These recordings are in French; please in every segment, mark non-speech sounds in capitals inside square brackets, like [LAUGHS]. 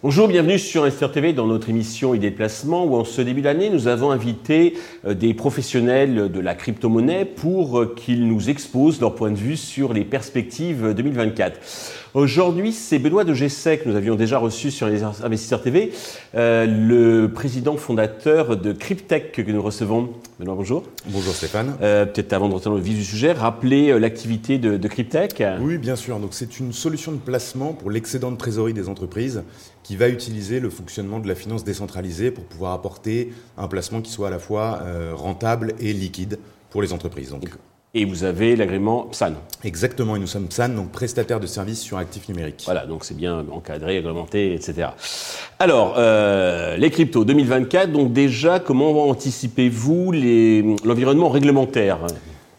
Bonjour, bienvenue sur Investir TV dans notre émission Idées de placement où en ce début d'année nous avons invité euh, des professionnels de la crypto-monnaie pour euh, qu'ils nous exposent leur point de vue sur les perspectives 2024. Aujourd'hui, c'est Benoît de Gessec que nous avions déjà reçu sur les Investisseurs TV, euh, le président fondateur de Cryptech que nous recevons. Benoît, bonjour. Bonjour Stéphane. Peut-être avant de rentrer dans le vif du sujet, rappeler l'activité de, de Cryptech. Oui, bien sûr. Donc c'est une solution de placement pour l'excédent de trésorerie des entreprises qui va utiliser le fonctionnement de la finance décentralisée pour pouvoir apporter un placement qui soit à la fois euh, rentable et liquide pour les entreprises. Donc, et vous avez l'agrément PSAN. Exactement, et nous sommes PSAN, donc prestataire de services sur actifs numériques. Voilà, donc c'est bien encadré, réglementé, etc. Alors, euh, les cryptos 2024, donc déjà, comment anticipez-vous l'environnement réglementaire?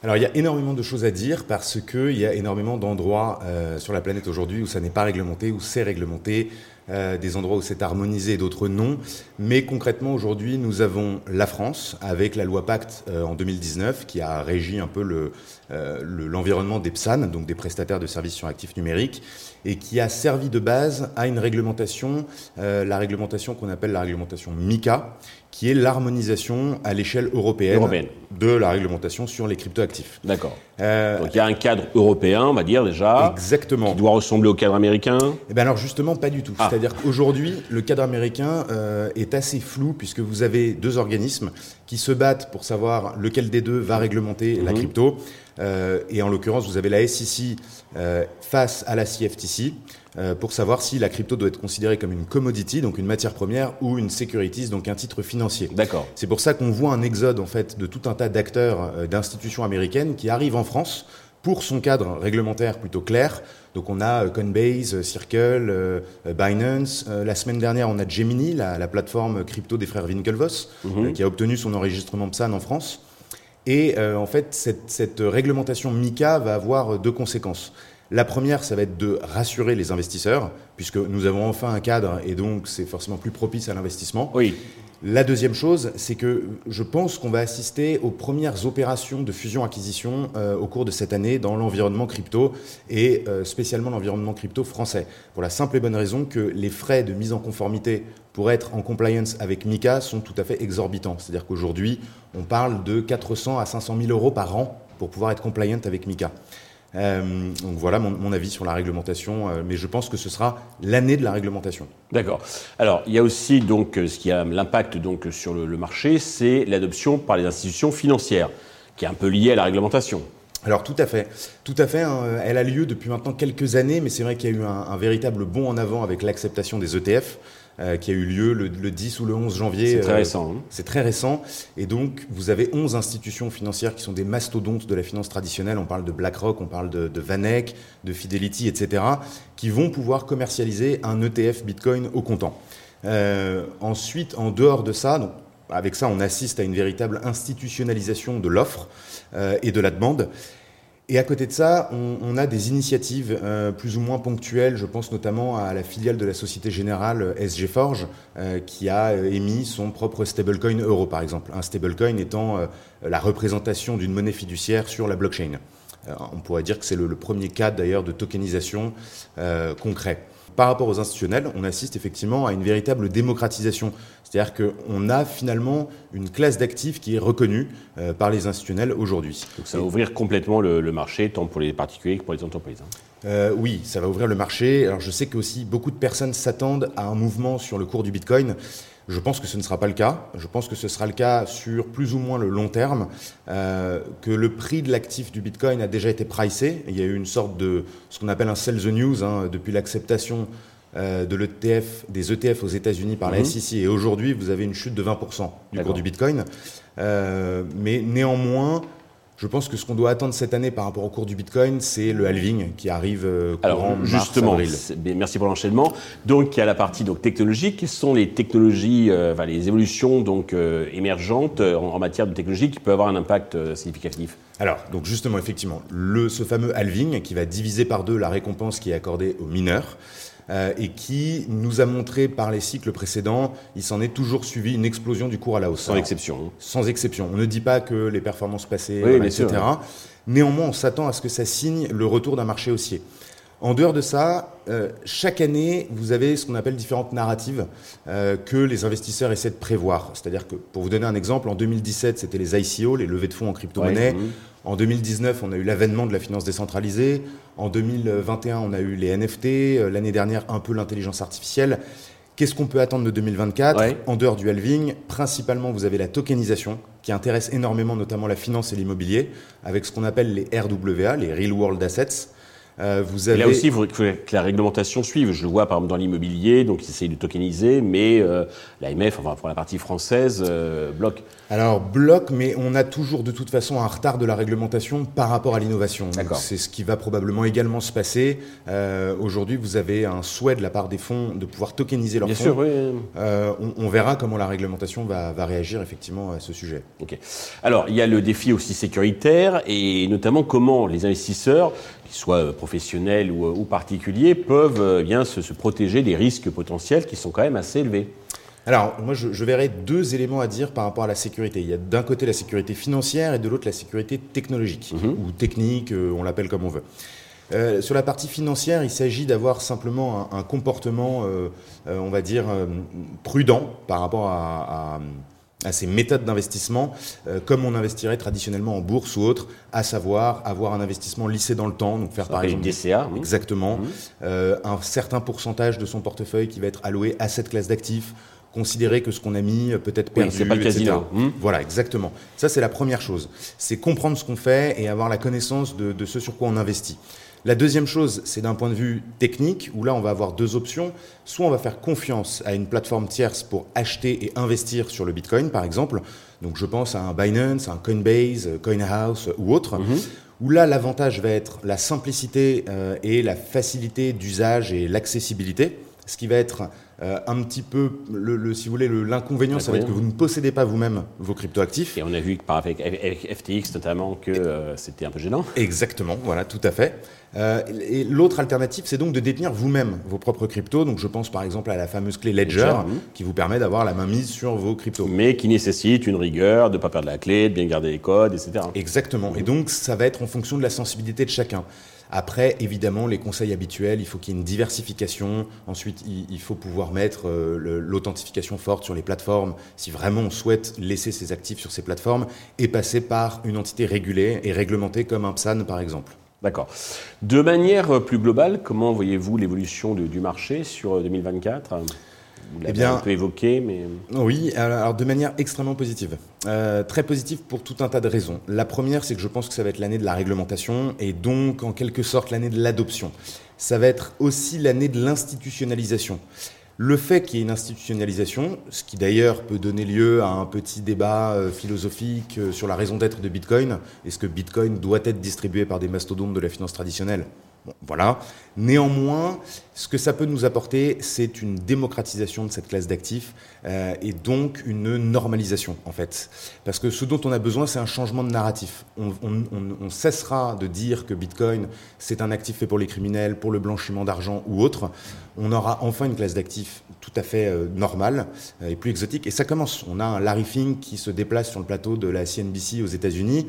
Alors il y a énormément de choses à dire parce qu'il y a énormément d'endroits euh, sur la planète aujourd'hui où ça n'est pas réglementé, où c'est réglementé, euh, des endroits où c'est harmonisé et d'autres non. Mais concrètement, aujourd'hui, nous avons la France avec la loi Pacte euh, en 2019 qui a régi un peu euh, l'environnement le, des PSAN, donc des prestataires de services sur actifs numériques, et qui a servi de base à une réglementation, la réglementation qu'on appelle la réglementation MICA, qui est l'harmonisation à l'échelle européenne, de la réglementation sur les cryptoactifs. D'accord. Euh, Donc il y a un cadre européen, on va dire déjà. Exactement. Qui doit ressembler au cadre américain. Eh bien alors justement pas du tout. Ah. C'est-à-dire qu'aujourd'hui le cadre américain euh, est assez flou puisque vous avez deux organismes qui se battent pour savoir lequel des deux va réglementer la mhm. crypto. Euh, et en l'occurrence vous avez la SEC face à la CFTC. Euh, pour savoir si la crypto doit être considérée comme une commodity, donc une matière première, ou une securities, donc un titre financier. D'accord. C'est pour ça qu'on voit un exode en fait de tout un tas d'acteurs, euh, d'institutions américaines qui arrivent en France pour son cadre réglementaire plutôt clair. Donc on a euh, Coinbase, Circle, Binance. la semaine dernière, on a Gemini, la, plateforme crypto des frères Winklevoss, mhm. qui a obtenu son enregistrement PSAN en France. Et en fait, cette, cette, réglementation MICA va avoir deux conséquences. La première, ça va être de rassurer les investisseurs, puisque nous avons enfin un cadre et donc c'est forcément plus propice à l'investissement. Oui. La deuxième chose, c'est que je pense qu'on va assister aux premières opérations de fusion-acquisition euh, au cours de cette année dans l'environnement crypto et euh, spécialement l'environnement crypto français. Pour la simple et bonne raison que les frais de mise en conformité pour être en compliance avec MICA sont tout à fait exorbitants. C'est-à-dire qu'aujourd'hui, on parle de 400 à 500 000 euros par an pour pouvoir être compliant avec MICA. Euh, donc voilà mon, avis sur la réglementation, euh, mais je pense que ce sera l'année de la réglementation. D'accord. Alors il y a aussi donc euh, ce qui a l'impact donc sur le, marché, c'est l'adoption par les institutions financières, qui est un peu liée à la réglementation. Alors tout à fait, tout à fait. Hein. elle a lieu depuis maintenant quelques années, mais c'est vrai qu'il y a eu un, véritable bond en avant avec l'acceptation des ETF. Euh, qui a eu lieu le, 10 ou le 11 janvier. C'est très euh, récent. Hein. C'est très récent. Et donc, vous avez 11 institutions financières qui sont des mastodontes de la finance traditionnelle. On parle de BlackRock, on parle de, de Vanek, de Fidelity, etc., qui vont pouvoir commercialiser un ETF Bitcoin au comptant. Euh, ensuite, en dehors de ça, donc, avec ça, on assiste à une véritable institutionnalisation de l'offre et de la demande. Et à côté de ça, on, a des initiatives euh, plus ou moins ponctuelles. Je pense notamment à la filiale de la Société Générale euh, SG Forge, euh, qui a émis son propre stablecoin euro, par exemple. Un stablecoin étant la représentation d'une monnaie fiduciaire sur la blockchain. on pourrait dire que c'est le, le, premier cas d'ailleurs de tokenisation concret par rapport aux institutionnels, on assiste effectivement à une véritable démocratisation. C'est-à-dire qu'on a finalement une classe d'actifs qui est reconnue euh, par les institutionnels aujourd'hui. Donc ça va ouvrir complètement le, marché, tant pour les particuliers que pour les entreprises. Hein. Euh, oui, ça va ouvrir le marché. Alors je sais que aussi beaucoup de personnes s'attendent à un mouvement sur le cours du Bitcoin. Je pense que ce ne sera pas le cas. Je pense que ce sera le cas sur plus ou moins le long terme, euh, que le prix de l'actif du Bitcoin a déjà été pricé. Il y a eu une sorte de ce qu'on appelle un sell the news hein, depuis l'acceptation euh, de l'ETF, des ETF aux États-Unis par la mhm. SEC. Et aujourd'hui, vous avez une chute de 20% du cours du Bitcoin. Euh, mais néanmoins, je pense que ce qu'on doit attendre cette année par rapport au cours du Bitcoin, c'est le halving qui arrive euh, courant Alors, justement, merci pour l'enchaînement. Donc, il y a la partie donc technologique. Quelles sont les technologies, euh, enfin, les évolutions donc euh, émergentes en, matière de technologie qui peuvent avoir un impact significatif? Alors, donc justement, effectivement, le, ce fameux halving qui va diviser par deux la récompense qui est accordée aux mineurs. Et qui nous a montré par les cycles précédents, il s'en est toujours suivi une explosion du cours à la hausse. Sans exception. Sans exception. On ne dit pas que les performances passées, etc. Néanmoins, on s'attend à ce que ça signe le retour d'un marché haussier. En dehors de ça, euh, chaque année, vous avez ce qu'on appelle différentes narratives euh, que les investisseurs essaient de prévoir. C'est-à-dire que, pour vous donner un exemple, en 2017, c'était les ICO, les levées de fonds en crypto-monnaie. En 2019, on a eu l'avènement de la finance décentralisée. En 2021, on a eu les NFT. Euh, l'année dernière, un peu l'intelligence artificielle. Qu'est-ce qu'on peut attendre de 2024 En dehors du halving, principalement, vous avez la tokenisation qui intéresse énormément notamment la finance et l'immobilier, avec ce qu'on appelle les RWA, les Real World Assets. Euh, vous avez... là aussi, il faudrait que la réglementation suive. Je le vois par exemple dans l'immobilier, donc ils essayent de tokeniser, mais euh, l'AMF, enfin pour la partie française, euh, bloque. Alors bloque, mais on a toujours de toute façon un retard de la réglementation par rapport à l'innovation. C'est ce qui va probablement également se passer. Euh, Aujourd'hui, vous avez un souhait de la part des fonds de pouvoir tokeniser leurs Bien fonds. Sûr, oui. Euh, on, on, verra comment la réglementation va, va réagir effectivement à ce sujet. Ok. Alors il y a le défi aussi sécuritaire et notamment comment les investisseurs qu'ils soient professionnels ou, particuliers, peuvent eh bien se, se, protéger des risques potentiels qui sont quand même assez élevés. Alors, moi, je, je, verrais deux éléments à dire par rapport à la sécurité. Il y a d'un côté la sécurité financière et de l'autre la sécurité technologique, -hmm. ou technique, euh, on l'appelle comme on veut. Euh, sur la partie financière, il s'agit d'avoir simplement un, un comportement, euh, euh, on va dire, prudent par rapport à, à à ces méthodes d'investissement, euh, comme on investirait traditionnellement en bourse ou autre, à savoir avoir un investissement lissé dans le temps, donc faire Ça par exemple DCA, mmh. exactement mmh. Euh, un certain pourcentage de son portefeuille qui va être alloué à cette classe d'actifs, considérer que ce qu'on a mis peut être perdu, oui, c'est pas le casino. Mmh. Voilà, exactement. Ça c'est la première chose, c'est comprendre ce qu'on fait et avoir la connaissance de, de ce sur quoi on investit. La deuxième chose, c'est d'un point de vue technique, où là, on va avoir deux options. Soit on va faire confiance à une plateforme tierce pour acheter et investir sur le Bitcoin, par exemple. Donc je pense à un Binance, un Coinbase, CoinHouse ou autre. -hmm. Où là, l'avantage va être la simplicité euh, et la facilité d'usage et l'accessibilité. Ce qui va être euh, un petit peu, le, le, si vous voulez, l'inconvénient, ça va être que vous ne possédez pas vous-même vos cryptoactifs. Et on a vu par avec, avec FTX notamment que euh, c'était un peu gênant. Exactement, voilà, tout à fait. Euh, et l'autre alternative, c'est donc de détenir vous-même vos propres cryptos. Donc je pense par exemple à la fameuse clé Ledger, Ledger qui vous permet d'avoir la main mise sur vos cryptos. Mais qui nécessite une rigueur, de ne pas perdre la clé, de bien garder les codes, etc. Exactement. Et donc ça va être en fonction de la sensibilité de chacun. Après, évidemment, les conseils habituels, il faut qu'il y ait une diversification. Ensuite, il, faut pouvoir mettre euh, l'authentification forte sur les plateformes si vraiment on souhaite laisser ses actifs sur ces plateformes et passer par une entité régulée et réglementée comme un PSAN, par exemple. D'accord. De manière plus globale, comment voyez-vous l'évolution du marché sur 2024 vous l'avez eh bien, un peu évoqué, mais... Oui, alors de manière extrêmement positive. Euh, très positive pour tout un tas de raisons. La première, c'est que je pense que ça va être l'année de la réglementation et donc en quelque sorte l'année de l'adoption. Ça va être aussi l'année de l'institutionnalisation. Le fait qu'il y ait une institutionnalisation, ce qui d'ailleurs peut donner lieu à un petit débat euh, philosophique euh, sur la raison d'être de Bitcoin, est-ce que Bitcoin doit être distribué par des mastodontes de la finance traditionnelle? Voilà. Néanmoins, ce que ça peut nous apporter, c'est une démocratisation de cette classe d'actifs euh, et donc une normalisation, en fait. Parce que ce dont on a besoin, c'est un changement de narratif. On cessera de dire que Bitcoin, c'est un actif fait pour les criminels, pour le blanchiment d'argent ou autre. On aura enfin une classe d'actifs tout à fait euh, normale euh, et plus exotique. Et ça commence. On a un Larry Fink qui se déplace sur le plateau de la CNBC aux États-Unis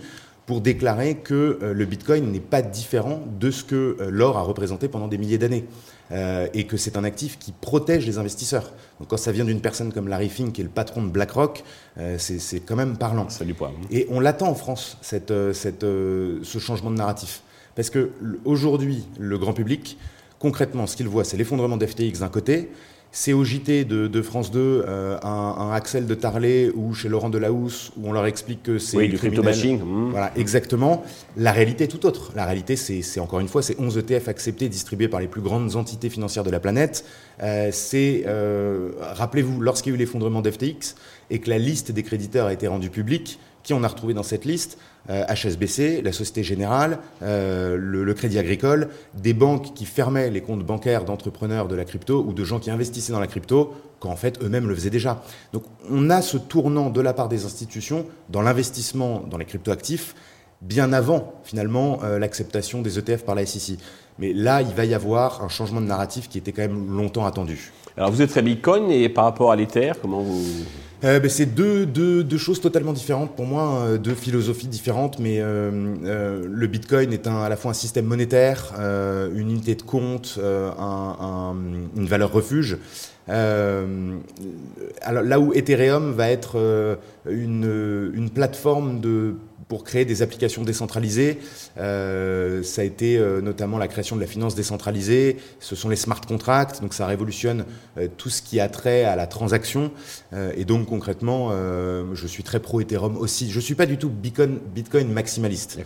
pour déclarer que euh, le Bitcoin n'est pas différent de ce que euh, l'or a représenté pendant des milliers d'années. Euh, et que c'est un actif qui protège les investisseurs. Donc quand ça vient d'une personne comme Larry Fink, qui est le patron de BlackRock, euh, c'est quand même parlant. Ça du poids. Et on l'attend en France, cette, cette, ce changement de narratif. Parce que aujourd'hui, le grand public, concrètement, ce qu'il voit, c'est l'effondrement d'FTX d'un côté, c'est au JT de, de France 2 euh, un, un, Axel de Tarlet ou chez Laurent Delahousse où on leur explique que c'est oui, du crypto bashing. Mmh. Voilà, exactement. La réalité est tout autre. La réalité, c'est encore une fois, c'est 11 ETF acceptés, distribués par les plus grandes entités financières de la planète. Euh, c'est, euh, rappelez-vous, lorsqu'il y a eu l'effondrement d'FTX et que la liste des créditeurs a été rendue publique, qui on a retrouvé dans cette liste euh, HSBC, la Société Générale, euh, le, le, Crédit Agricole, des banques qui fermaient les comptes bancaires d'entrepreneurs de la crypto ou de gens qui investissaient dans la crypto, quand en fait eux-mêmes le faisaient déjà. Donc on a ce tournant de la part des institutions dans l'investissement dans les cryptoactifs bien avant finalement euh, l'acceptation des ETF par la SEC. Mais là, il va y avoir un changement de narratif qui était quand même longtemps attendu. Alors vous êtes très Bitcoin et par rapport à l'Ether, comment vous... Euh, ben, c'est deux, deux, choses totalement différentes pour moi, hein, deux philosophies différentes, mais euh, euh, le Bitcoin est un, à la fois un système monétaire, euh, une unité de compte, euh, un, un, une valeur refuge. Euh, alors là où Ethereum va être une, une plateforme de pour créer des applications décentralisées. Euh, ça a été euh, notamment la création de la finance décentralisée. Ce sont les smart contracts, donc ça révolutionne euh, tout ce qui a trait à la transaction. Euh, et donc concrètement, euh, je suis très pro Ethereum aussi. Je suis pas du tout Bitcoin, Bitcoin maximaliste.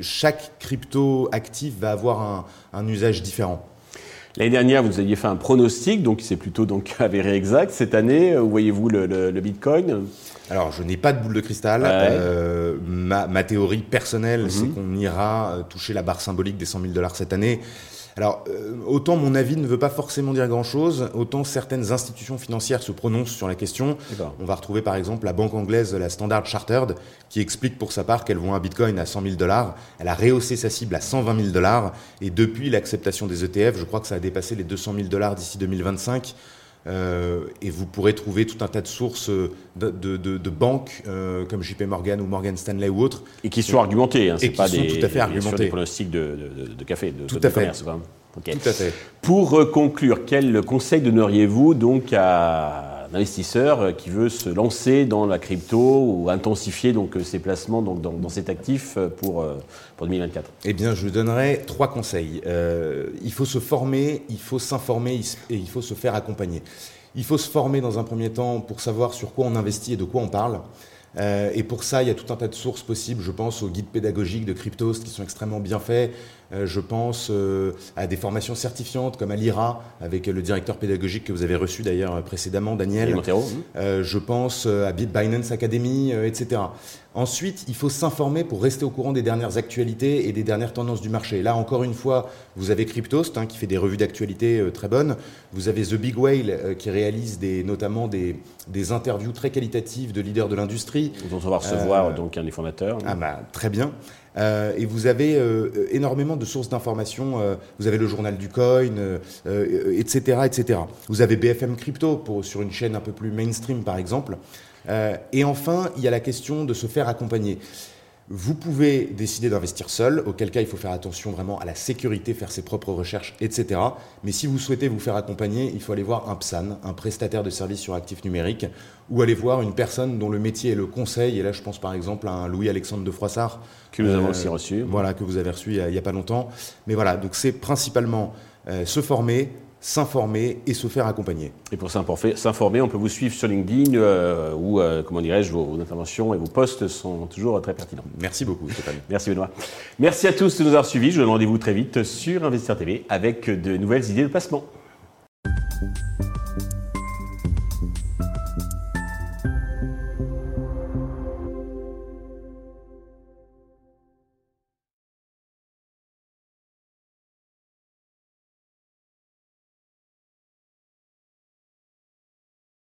chaque crypto actif va avoir un, un usage différent. L'année dernière, vous aviez fait un pronostic, donc c'est plutôt donc [LAUGHS] avéré exact. Cette année, où voyez-vous le, le, le Bitcoin? Alors, je n'ai pas de boule de cristal. Ouais. Euh, ma, ma, théorie personnelle, mm -hmm. c'est qu'on ira euh, toucher la barre symbolique des 100 000 dollars cette année. Alors, euh, autant mon avis ne veut pas forcément dire grand-chose, autant certaines institutions financières se prononcent sur la question. On va retrouver par exemple la banque anglaise, la Standard Chartered, qui explique pour sa part qu'elle voit un bitcoin à 100 000 dollars. Elle a rehaussé sa cible à 120 000 dollars. Et depuis l'acceptation des ETF, je crois que ça a dépassé les 200 000 dollars d'ici 2025. Euh, et vous pourrez trouver tout un tas de sources de, de, de, de banques euh, comme JP Morgan ou Morgan Stanley ou autres. Et qui sont argumentées, hein, c'est pas des, tout à fait argumentées. des pronostics de, de, café, de, tout à fait. commerce. Okay. Tout à fait. Pour euh, conclure, quel conseil donneriez-vous donc à un investisseur qui veut se lancer dans la crypto ou intensifier donc ses placements donc dans, cet actif pour, pour 2024 Eh bien, je lui donnerai trois conseils. Euh, il faut se former, il faut s'informer et il faut se faire accompagner. Il faut se former dans un premier temps pour savoir sur quoi on investit et de quoi on parle. Euh, et pour ça, il y a tout un tas de sources possibles. Je pense aux guides pédagogiques de Cryptos qui sont extrêmement bien faits. Euh, je pense euh, à des formations certifiantes comme à l'IRA avec le directeur pédagogique que vous avez reçu d'ailleurs précédemment, Daniel. Euh, je pense à Binance Academy, etc. Ensuite, il faut s'informer pour rester au courant des dernières actualités et des dernières tendances du marché. Là, encore une fois, vous avez Cryptost hein, qui fait des revues d'actualité euh, très bonnes. Vous avez The Big Whale euh, qui réalise des, notamment des, des, interviews très qualitatives de leaders de l'industrie. Dont on va recevoir euh, donc un des fondateurs. Ah bah, très bien. Euh, et vous avez euh, énormément de sources d'informations. Euh, vous avez le journal du coin, etc., etc. Vous avez BFM Crypto pour, sur une chaîne un peu plus mainstream, par exemple. et enfin, il y a la question de se faire accompagner. Vous pouvez décider d'investir seul, auquel cas il faut faire attention vraiment à la sécurité, faire ses propres recherches, etc. Mais si vous souhaitez vous faire accompagner, il faut aller voir un PSAN, un prestataire de services sur actifs numériques, ou aller voir une personne dont le métier est le conseil. Et là, je pense par exemple à un Louis-Alexandre de Froissart. Que nous avons euh, aussi reçu. Voilà, que vous avez reçu il n'y a, a, pas longtemps. Mais voilà, donc c'est principalement euh, se former, s'informer et se faire accompagner. Et pour s'informer, on peut vous suivre sur LinkedIn euh, où, euh, comment dirais-je, vos, vos, interventions et vos posts sont toujours très pertinents. Merci beaucoup, Stéphane. [LAUGHS] Merci Benoît. Merci à tous de nous avoir suivis. Je vous donne rendez-vous très vite sur Investir TV avec de nouvelles idées de placement.